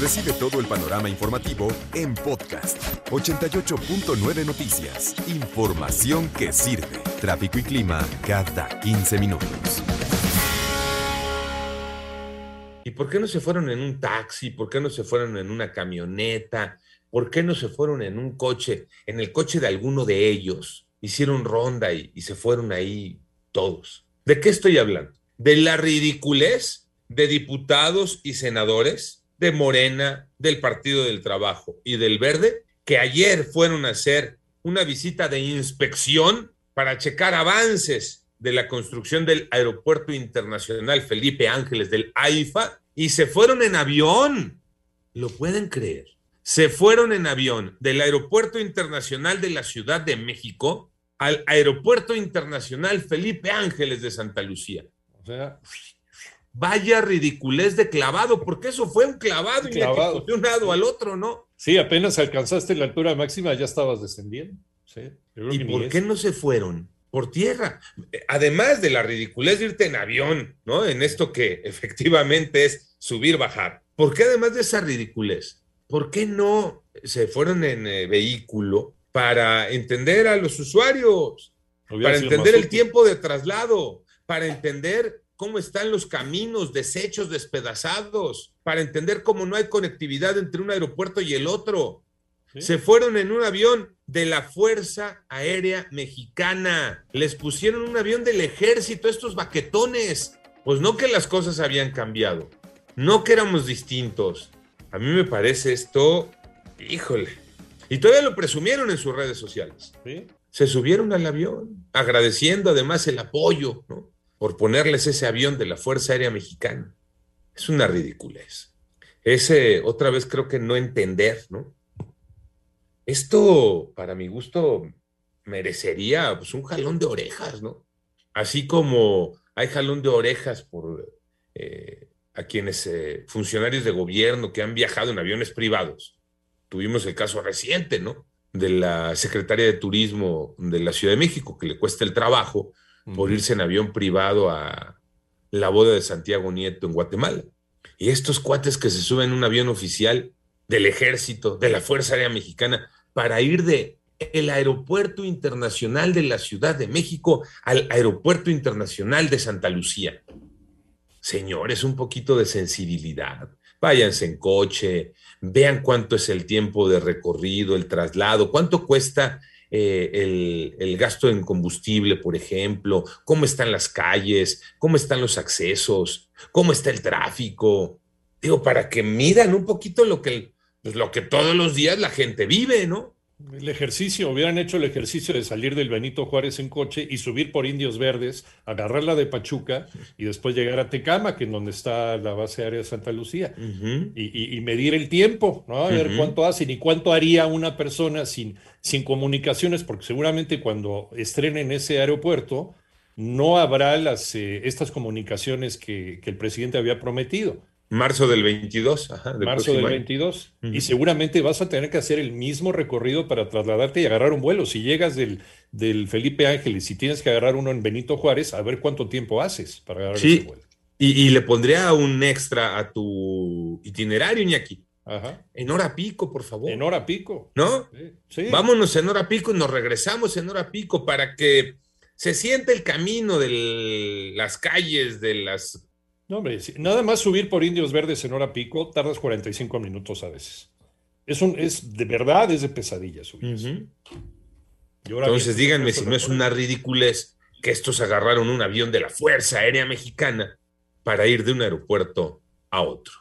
Recibe todo el panorama informativo en podcast 88.9 Noticias. Información que sirve. Tráfico y clima cada 15 minutos. ¿Y por qué no se fueron en un taxi? ¿Por qué no se fueron en una camioneta? ¿Por qué no se fueron en un coche, en el coche de alguno de ellos? Hicieron ronda y, y se fueron ahí todos. ¿De qué estoy hablando? De la ridiculez de diputados y senadores de Morena, del Partido del Trabajo y del Verde, que ayer fueron a hacer una visita de inspección para checar avances de la construcción del Aeropuerto Internacional Felipe Ángeles del AIFA y se fueron en avión. ¿Lo pueden creer? Se fueron en avión del Aeropuerto Internacional de la Ciudad de México al Aeropuerto Internacional Felipe Ángeles de Santa Lucía. O sea, vaya ridiculez de clavado, porque eso fue un clavado, clavado. de un lado al otro, ¿no? Sí, apenas alcanzaste la altura máxima, ya estabas descendiendo. ¿Y por qué no se fueron? Por tierra. Además de la ridiculez de irte en avión, ¿no? En esto que efectivamente es subir, bajar. ¿Por qué además de esa ridiculez? ¿Por qué no se fueron en eh, vehículo para entender a los usuarios? para entender el tiempo de traslado, para entender cómo están los caminos, desechos despedazados, para entender cómo no hay conectividad entre un aeropuerto y el otro. Se fueron en un avión de la Fuerza Aérea Mexicana. Les pusieron un avión del ejército, estos baquetones. Pues no que las cosas habían cambiado, no que éramos distintos. A mí me parece esto, híjole. Y todavía lo presumieron en sus redes sociales. Se subieron al avión, agradeciendo además el apoyo, ¿no? Por ponerles ese avión de la Fuerza Aérea Mexicana. Es una ridiculez. Ese, otra vez creo que no entender, ¿no? Esto, para mi gusto, merecería pues, un jalón de orejas, ¿no? Así como hay jalón de orejas por eh, a quienes eh, funcionarios de gobierno que han viajado en aviones privados. Tuvimos el caso reciente, ¿no? De la secretaria de Turismo de la Ciudad de México, que le cuesta el trabajo por irse en avión privado a la boda de Santiago Nieto en Guatemala. Y estos cuates que se suben en un avión oficial del ejército, de la Fuerza Aérea Mexicana, para ir de el aeropuerto internacional de la Ciudad de México al aeropuerto internacional de Santa Lucía. Señores, un poquito de sensibilidad. Váyanse en coche, vean cuánto es el tiempo de recorrido, el traslado, cuánto cuesta eh, el, gasto en combustible, por ejemplo, cómo están las calles, cómo están los accesos, cómo está el tráfico. Digo, para que midan un poquito lo que, pues, lo que todos los días la gente vive, ¿no? El ejercicio, hubieran hecho el ejercicio de salir del Benito Juárez en coche y subir por Indios Verdes, agarrar la de Pachuca y después llegar a Tecama, que es donde está la base aérea de Santa Lucía, y, medir el tiempo, ¿no? A ver cuánto hacen y cuánto haría una persona sin, sin comunicaciones, porque seguramente cuando estrenen ese aeropuerto no habrá las, eh, estas comunicaciones que, que el presidente había prometido. Marzo del 22. Ajá, Marzo del 22. Y seguramente vas a tener que hacer el mismo recorrido para trasladarte y agarrar un vuelo. Si llegas del, del Felipe Ángeles y tienes que agarrar uno en Benito Juárez, a ver cuánto tiempo haces para agarrar ese vuelo. Y, le pondría un extra a tu itinerario, Iñaki. Ajá. En hora pico, por favor. En hora pico. ¿No? Sí. Vámonos en hora pico y nos regresamos en hora pico para que se siente el camino de las calles, de las no, hombre, nada más subir por Indios Verdes en hora pico, tardas 45 minutos a veces. Es, un, es de verdad, es de pesadilla subir. Entonces díganme si no es una ridiculez que estos agarraron un avión de la Fuerza Aérea Mexicana para ir de un aeropuerto a otro.